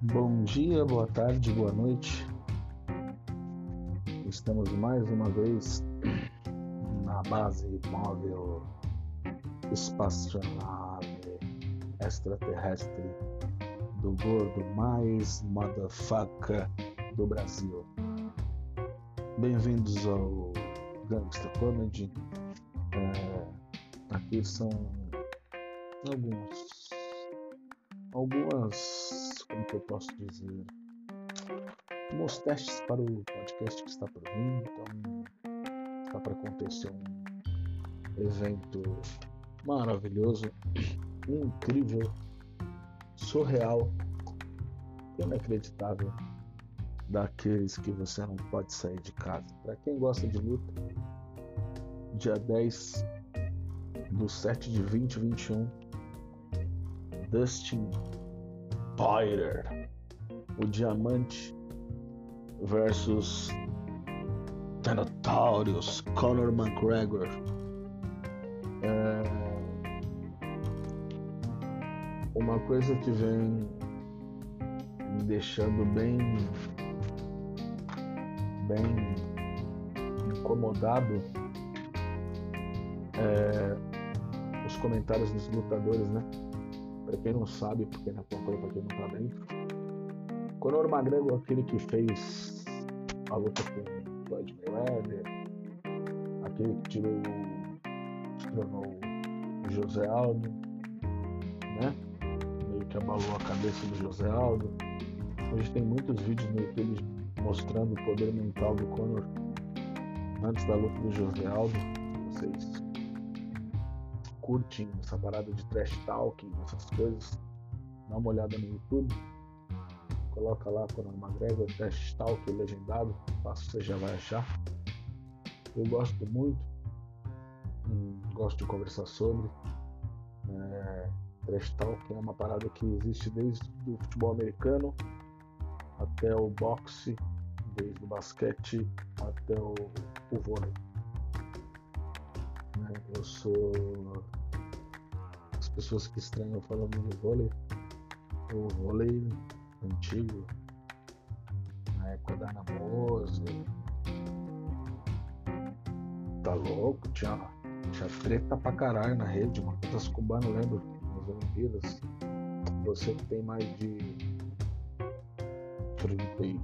Bom dia, boa tarde, boa noite. Estamos mais uma vez na base móvel espaçonave extraterrestre do gordo mais motherfucker do Brasil. Bem-vindos ao Gangsta Comedy. É, aqui são alguns algumas como que eu posso dizer? Alguns testes para o podcast que está por vir então está para acontecer um evento maravilhoso incrível surreal inacreditável daqueles que você não pode sair de casa. Para quem gosta de luta dia 10 do 7 de 2021 Dustin Poirier, o Diamante versus Thanatorius Conor McGregor. É uma coisa que vem me deixando bem bem incomodado é os comentários dos lutadores, né? Para quem não sabe, porque não acompanha, para quem não tá dentro. Conor McGregor, aquele que fez a luta com Floyd Mayweather, aquele que tirou, tronou o José Aldo, né? Meio que abalou a cabeça do José Aldo. Hoje tem muitos vídeos no YouTube mostrando o poder mental do Conor antes da luta do José Aldo. Vocês curtem essa parada de trash talking, essas coisas, dá uma olhada no YouTube. Coloca lá Conor McGregor, trash talk legendado, fácil você já vai achar. Eu gosto muito, hum, gosto de conversar sobre. É, trash talk é uma parada que existe desde o futebol americano até o boxe, desde o basquete até o, o vôlei. Eu sou pessoas que estranham falando de vôlei. O vôlei antigo, na época da Ana Tá louco, tinha, tinha treta pra caralho na rede, mano. Quantas cubanas lembro nas Olimpíadas. Você que tem mais de 30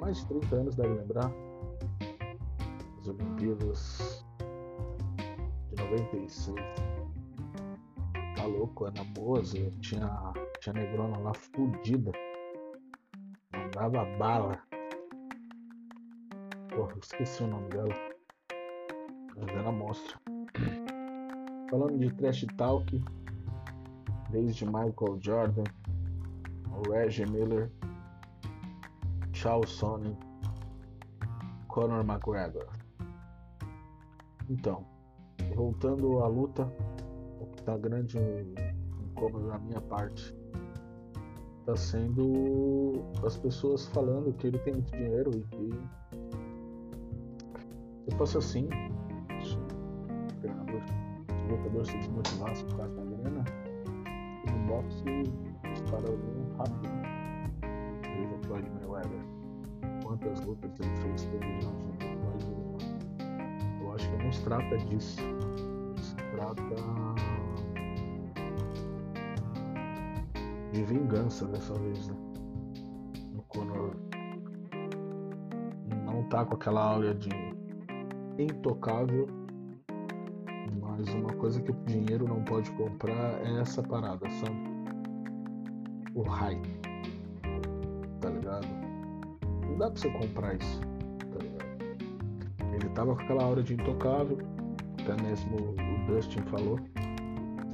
mais de 30 anos deve lembrar. As Olimpíadas de 96 tá louco, Ana Boas, tinha, tinha negrona lá fudida. Mandava bala. Porra, esqueci o nome dela. Mas era mostra. Falando de trash talk, desde Michael Jordan, Reggie Miller, Charles Sonnen, Conor McGregor. Então, voltando à luta, tá grande incômodo da minha parte tá sendo as pessoas falando que ele tem muito dinheiro e que se fosse assim, se o treinador, o lutador se desmotivasse por causa da grana, no boxe disparariam rápido. Veja Floyd Mayweather. Quantas lutas ele fez pelo Floyd Eu acho que não se trata disso. Se trata de vingança dessa vez, né? O Conor não tá com aquela áurea de intocável, mas uma coisa que o dinheiro não pode comprar é essa parada, sabe? O hype, tá ligado? Não dá pra você comprar isso, tá ligado? Ele tava com aquela aura de intocável, até mesmo o Dustin falou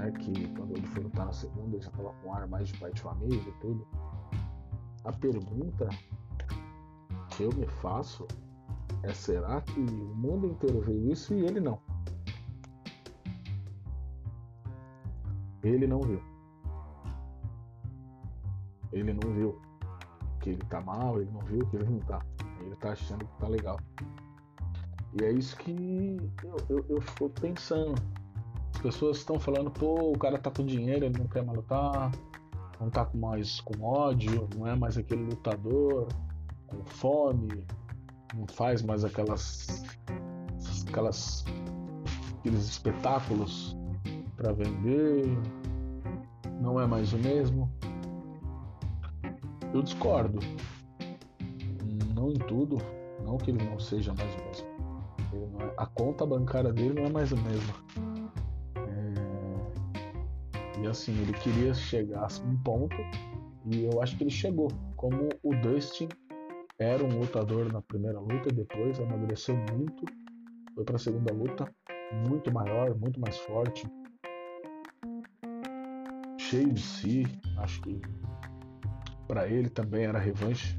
né? Que quando ele foi lutar na segunda, ele já tava com ar mais de pai de família e tudo. A pergunta que eu me faço é será que o mundo inteiro viu isso e ele não? Ele não viu. Ele não viu que ele tá mal, ele não viu que ele não tá. Ele tá achando que tá legal. E é isso que eu, eu, eu fico pensando pessoas estão falando, pô, o cara tá com dinheiro, ele não quer mais lutar. não tá mais com ódio, não é mais aquele lutador com fome, não faz mais aquelas aquelas aqueles espetáculos para vender, não é mais o mesmo. Eu discordo. Não em tudo, não que ele não seja mais o mesmo. É, a conta bancária dele não é mais a mesma. E assim, ele queria chegar a um ponto e eu acho que ele chegou. Como o Dustin era um lutador na primeira luta depois amadureceu muito, foi para a segunda luta muito maior, muito mais forte, cheio de si. Acho que para ele também era revanche,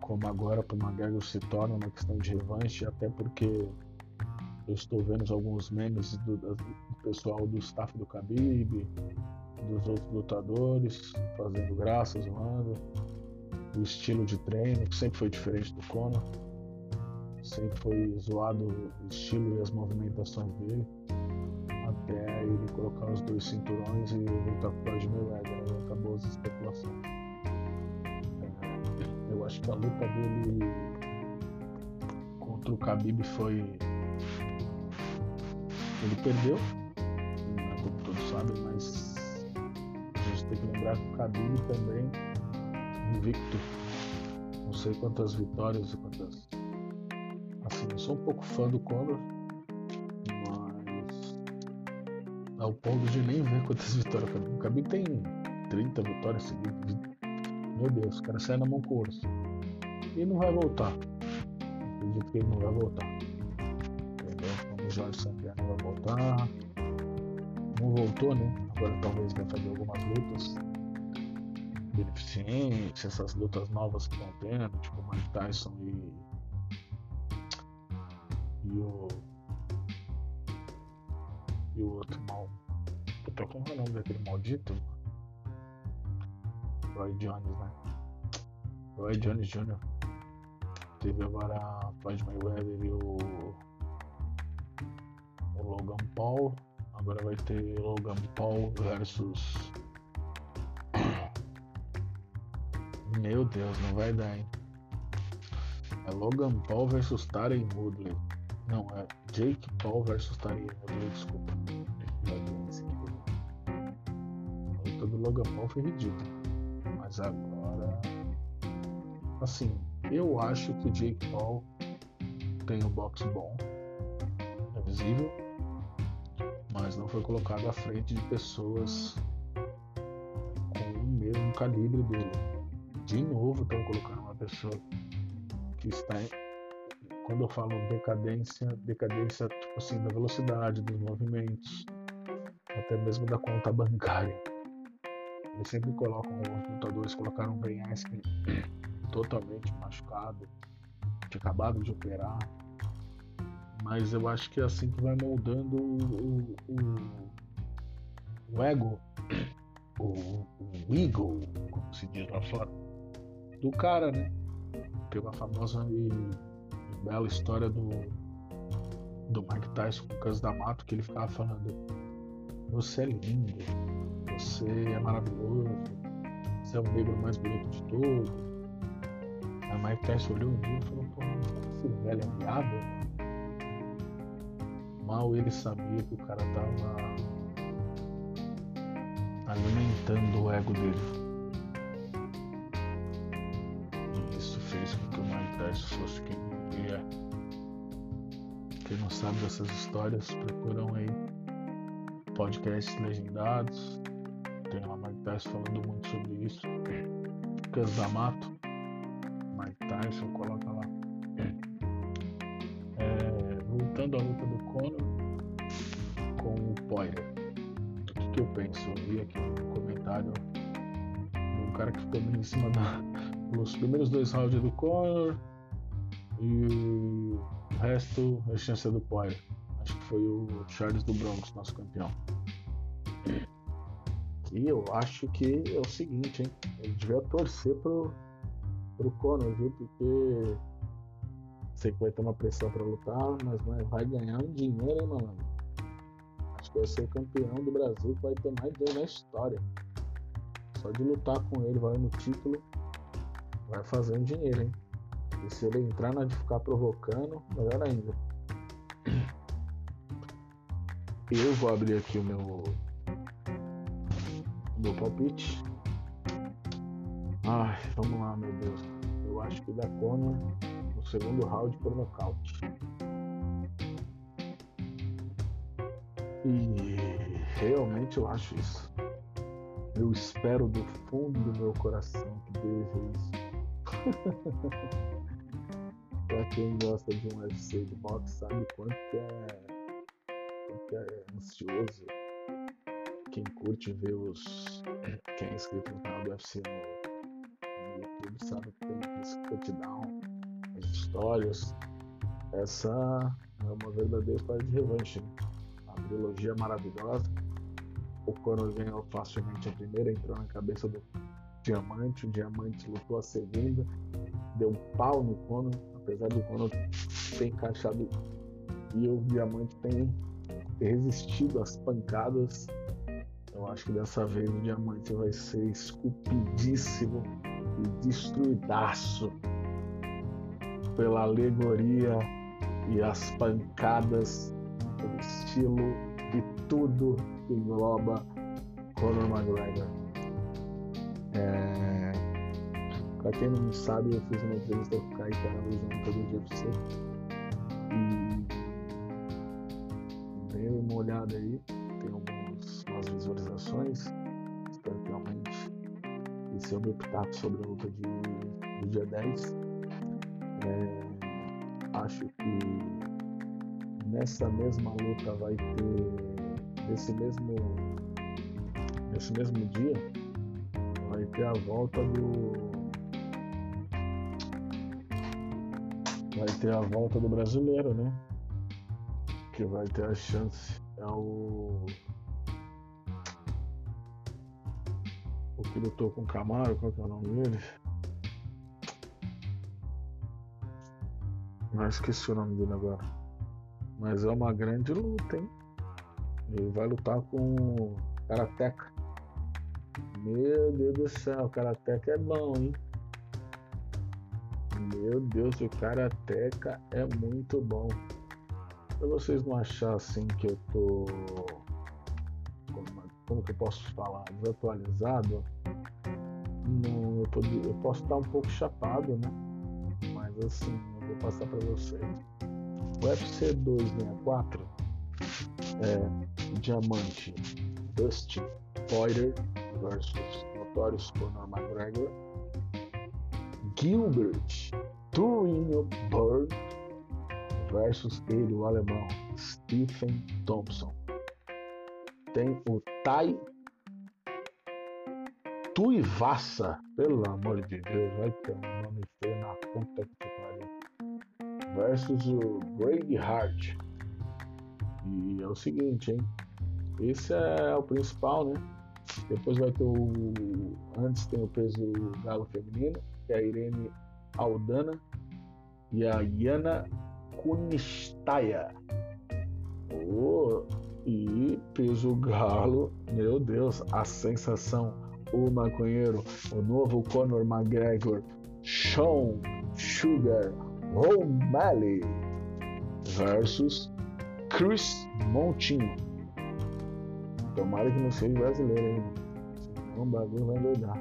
como agora para o McGregor se torna uma questão de revanche, até porque eu estou vendo alguns memes do pessoal do staff do Khabib, dos outros lutadores, fazendo graça, zoando o estilo de treino, que sempre foi diferente do Conor. Sempre foi zoado o estilo e as movimentações dele. Até ele colocar os dois cinturões e lutar com o Floyd Mayweather. Aí acabou as especulações. Eu acho que a luta dele contra o Khabib foi. Ele perdeu, lembrar que o também invicto. Não sei quantas vitórias e quantas. Assim, eu sou um pouco fã do Conor, mas ao ponto de nem ver quantas vitórias o Khabib. O tem 30 vitórias seguidas. Meu Deus, o cara sai na mão com o urso. E não vai voltar. Acredito que ele não vai voltar. Entendeu? Como o Jorge Santiago não vai voltar. Não voltou, né? Agora talvez vai fazer algumas lutas beneficente, essas lutas novas que estão tendo, tipo o Mike Tyson e, e o e o outro mal. Puta, como é o nome daquele maldito? Roy Jones, né? Roy Jones Jr. Teve agora Floyd Mayweather e o, o Logan Paul. Agora vai ter Logan Paul versus Meu Deus, não vai dar, hein? É Logan Paul versus Taryn Woodley. Não, é Jake Paul versus Taryn Woodley, desculpa. A luta do Logan Paul foi ridícula. Mas agora. Assim, eu acho que o Jake Paul tem um boxe bom. É visível. Mas não foi colocado à frente de pessoas com o mesmo calibre dele de novo estão colocando uma pessoa que está em, quando eu falo decadência, decadência tipo assim da velocidade dos movimentos, até mesmo da conta bancária. Eles sempre colocam os lutadores colocaram um Ben Askren totalmente machucado, tinha acabado de operar. Mas eu acho que é assim que vai moldando o, o, o ego, o, o ego, como se diz lá fora do cara, né? Uma famosa e, bela história do, do Mike Tyson com o Cus da Mato que ele ficava falando: Você é lindo, você é maravilhoso, você é o negro mais bonito de todos. O Mike Tyson olhou um dia e falou: Pô, esse velho é viado. Mal ele sabia que o cara tava alimentando o ego dele. Se fosse quem queria. Quem não sabe dessas histórias, procuram aí podcasts legendados. Tem uma Mike Tyson falando muito sobre isso. Cas da Mato, Mike Tyson, coloca lá. É, voltando à luta do Conor com o Poirier. O que, que eu penso? Eu vi aqui um comentário um cara que ficou meio em cima da, primeiros dois rounds do Conor e o resto é chance do Poirier. Acho que foi o Charles do Bronx, nosso campeão. E eu acho que é o seguinte, hein? Ele devia torcer pro, pro Conor, viu? Porque sei que vai ter uma pressão para lutar, mas vai ganhar um dinheiro, hein, malandro? Acho que vai ser o campeão do Brasil que vai ter mais dinheiro na história. Só de lutar com ele, vai no título, vai fazendo dinheiro, hein? E se ele entrar na de ficar provocando, melhor ainda. Eu vou abrir aqui o meu meu palpite. Ai, vamos lá, meu Deus. Eu acho que dá Conor no segundo round por nocaute. E realmente eu acho isso. Eu espero do fundo do meu coração que seja isso. Pra quem gosta de um UFC de boxe sabe quanto é, quanto é ansioso. Quem curte ver os. Quem é inscrito no canal do UFC no, no YouTube sabe que tem esse touchdown, as histórias. Essa é uma verdadeira história de revanche. A trilogia maravilhosa o Conor ganhou facilmente a primeira, entrou na cabeça do Diamante, o Diamante lutou a segunda, deu um pau no Conor, apesar do Conor ter encaixado e o Diamante tem resistido às pancadas. Eu acho que dessa vez o Diamante vai ser esculpidíssimo e destruidaço pela alegoria e as pancadas, o estilo e tudo que engloba Conor McGregor. É... Pra quem não sabe, eu fiz uma entrevista com o Araújo no todo de UFC. E dei uma olhada aí, tem algumas umas visualizações. Espero que aumente. E seu meu pitaco sobre a luta de, do dia 10. É... Acho que nessa mesma luta vai ter nesse mesmo nesse mesmo dia vai ter a volta do vai ter a volta do brasileiro, né? Que vai ter a chance é o o que lutou com o Camaro, qual que é o nome dele? Não esqueci o nome dele agora. Mas é uma grande luta, hein? Ele vai lutar com o Karateka. Meu Deus do céu, o Karateka é bom, hein? Meu Deus, o Karateka é muito bom. Pra vocês não acharem assim que eu tô. Como, como que eu posso falar? Desatualizado. Não, eu, pod... eu posso estar um pouco chapado, né? Mas assim, eu vou passar para vocês. O UFC 264 é Diamante Dustin Poirier versus Notorious Conor McGregor Gilbert Turinho Bird versus ele, o alemão Stephen Thompson tem o Tai Tuivasa, pelo amor de Deus, vai ter um nome feio na puta que pariu versus o Greg Hart e é o seguinte, hein? Esse é o principal, né? Depois vai ter o. Antes tem o peso galo feminino, é a Irene Aldana e a Yana Kunistaya. Oh, e peso galo, meu Deus, a sensação, o maconheiro, o novo Conor McGregor, Sean Sugar O'Malley versus Chris Montinho. Tomara que não seja brasileiro hein? Senão o bagulho vai doidar.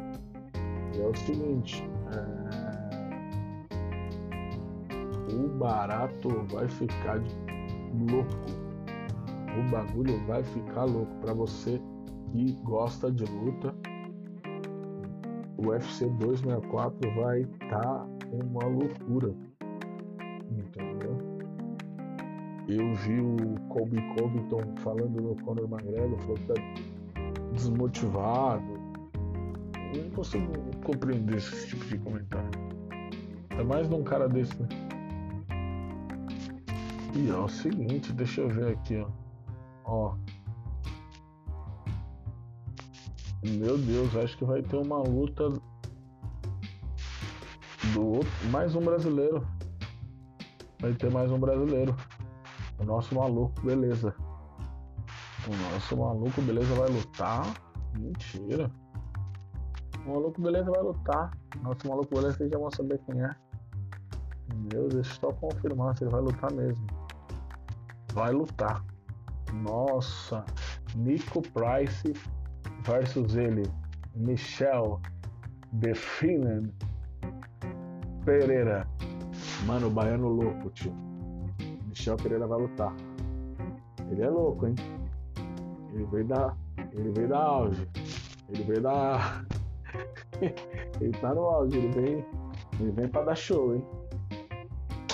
É o seguinte. O barato vai ficar louco. O bagulho vai ficar louco. Para você que gosta de luta, o UFC 264 vai estar tá uma loucura. Entendeu? Eu vi o Colby Covington falando no Conor McGregor, falou que tá desmotivado. Eu não consigo compreender esse tipo de comentário. É mais num cara desse, né? E é o seguinte, deixa eu ver aqui, ó. Ó. Meu Deus, acho que vai ter uma luta do outro, mais um brasileiro. Vai ter mais um brasileiro. O nosso maluco, beleza. O nosso maluco, beleza, vai lutar. Mentira. O maluco beleza vai lutar. Nosso maluco beleza vocês já vão saber quem é. Meu Deus, estou confirmando se ele vai lutar mesmo. Vai lutar. Nossa, Nico Price versus ele, Michel Definen Pereira. Mano, o baiano louco, tio. Michel Pereira vai lutar. Ele é louco, hein? Ele veio da. Ele veio da auge. Ele veio da. ele tá no auge, ele vem. Ele vem pra dar show, hein?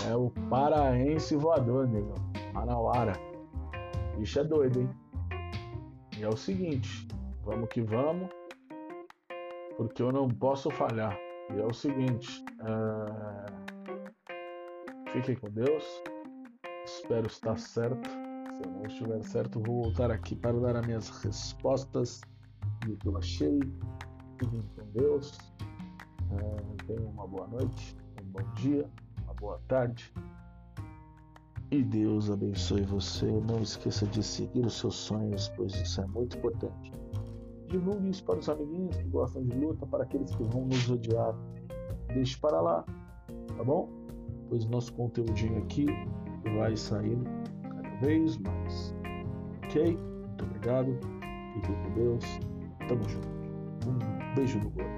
É o paraense voador, nego. Manauara. Bicho é doido, hein? E é o seguinte, vamos que vamos, porque eu não posso falhar. E é o seguinte, é... fiquem com Deus, espero estar certo. Se eu não estiver certo, vou voltar aqui para dar as minhas respostas do que eu achei. Fiquem com Deus, é... tenham uma boa noite, um bom dia, uma boa tarde e Deus abençoe você. Não esqueça de seguir os seus sonhos, pois isso é muito importante. Divulgue isso para os amiguinhos que gostam de luta, para aqueles que vão nos odiar. Deixe para lá, tá bom? Pois nosso conteúdinho aqui vai saindo cada vez mais. Ok? Muito obrigado. Fique com Deus. Tamo junto. Um beijo no gordo.